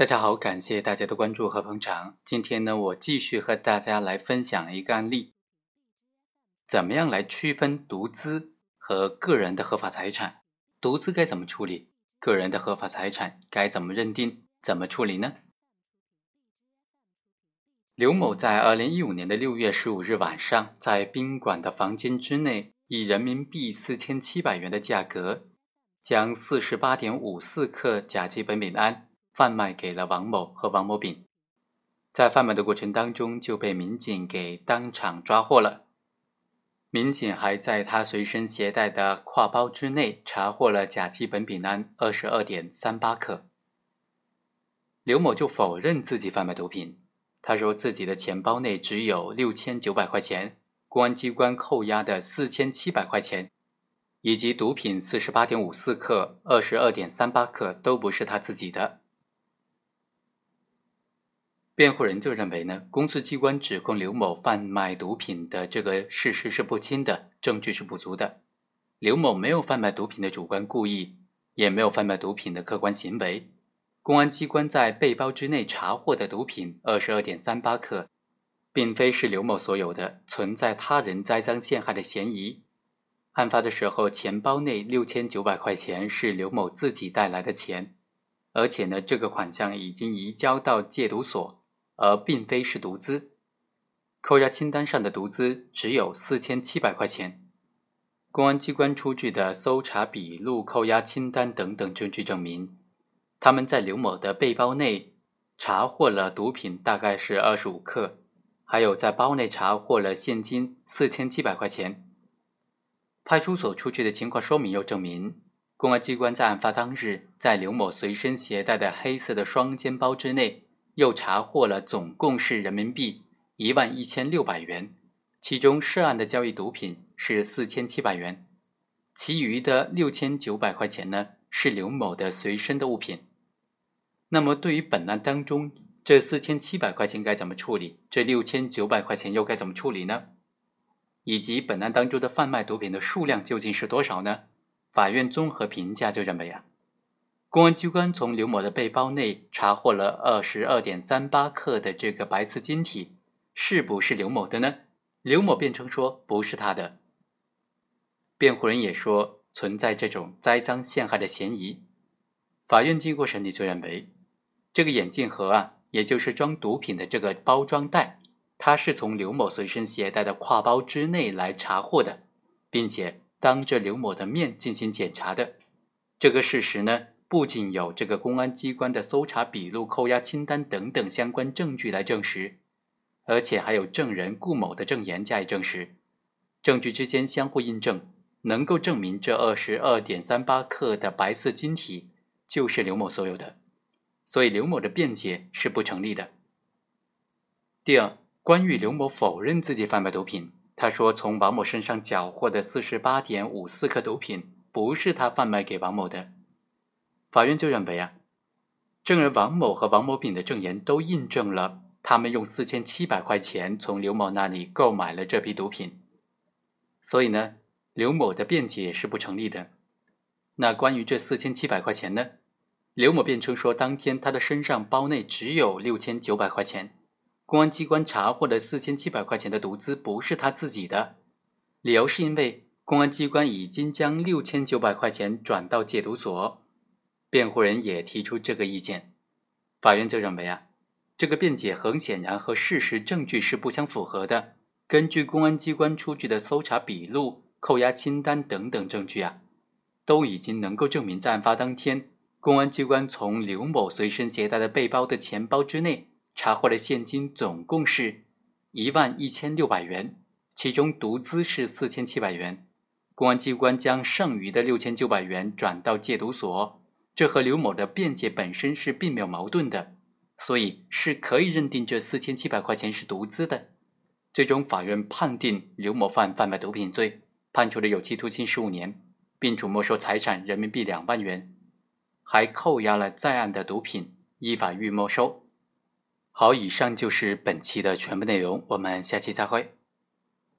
大家好，感谢大家的关注和捧场。今天呢，我继续和大家来分享一个案例，怎么样来区分独资和个人的合法财产？独资该怎么处理？个人的合法财产该怎么认定？怎么处理呢？刘某在二零一五年的六月十五日晚上，在宾馆的房间之内，以人民币四千七百元的价格，将四十八点五四克甲基苯丙胺贩卖给了王某和王某丙。在贩卖的过程当中，就被民警给当场抓获了。民警还在他随身携带的挎包之内查获了甲基苯丙胺二十二点三八克。刘某就否认自己贩卖毒品。他说自己的钱包内只有六千九百块钱，公安机关扣押的四千七百块钱，以及毒品四十八点五四克、二十二点三八克都不是他自己的。辩护人就认为呢，公诉机关指控刘某贩卖毒品的这个事实是不清的，证据是不足的。刘某没有贩卖毒品的主观故意，也没有贩卖毒品的客观行为。公安机关在背包之内查获的毒品二十二点三八克，并非是刘某所有的，存在他人栽赃陷害的嫌疑。案发的时候，钱包内六千九百块钱是刘某自己带来的钱，而且呢，这个款项已经移交到戒毒所，而并非是毒资。扣押清单上的毒资只有四千七百块钱。公安机关出具的搜查笔录、扣押清单等等证据证明。他们在刘某的背包内查获了毒品，大概是二十五克，还有在包内查获了现金四千七百块钱。派出所出具的情况说明又证明，公安机关在案发当日，在刘某随身携带的黑色的双肩包之内，又查获了总共是人民币一万一千六百元，其中涉案的交易毒品是四千七百元，其余的六千九百块钱呢是刘某的随身的物品。那么，对于本案当中这四千七百块钱该怎么处理？这六千九百块钱又该怎么处理呢？以及本案当中的贩卖毒品的数量究竟是多少呢？法院综合评价就认为啊，公安机关从刘某的背包内查获了二十二点三八克的这个白色晶体，是不是刘某的呢？刘某辩称说不是他的。辩护人也说存在这种栽赃陷害的嫌疑。法院经过审理就认为。这个眼镜盒啊，也就是装毒品的这个包装袋，它是从刘某随身携带的挎包之内来查获的，并且当着刘某的面进行检查的。这个事实呢，不仅有这个公安机关的搜查笔录、扣押清单等等相关证据来证实，而且还有证人顾某的证言加以证实，证据之间相互印证，能够证明这二十二点三八克的白色晶体就是刘某所有的。所以刘某的辩解是不成立的。第二，关于刘某否认自己贩卖毒品，他说从王某身上缴获的四十八点五四克毒品不是他贩卖给王某的。法院就认为啊，证人王某和王某丙的证言都印证了他们用四千七百块钱从刘某那里购买了这批毒品。所以呢，刘某的辩解是不成立的。那关于这四千七百块钱呢？刘某辩称说，当天他的身上包内只有六千九百块钱，公安机关查获的四千七百块钱的毒资不是他自己的，理由是因为公安机关已经将六千九百块钱转到戒毒所。辩护人也提出这个意见，法院就认为啊，这个辩解很显然和事实证据是不相符合的。根据公安机关出具的搜查笔录、扣押清单等等证据啊，都已经能够证明在案发当天。公安机关从刘某随身携带的背包的钱包之内查获的现金总共是一万一千六百元，其中毒资是四千七百元。公安机关将剩余的六千九百元转到戒毒所，这和刘某的辩解本身是并没有矛盾的，所以是可以认定这四千七百块钱是毒资的。最终，法院判定刘某犯贩卖毒品罪，判处了有期徒刑十五年，并处没收财产人民币两万元。还扣押了在案的毒品，依法予以没收。好，以上就是本期的全部内容，我们下期再会。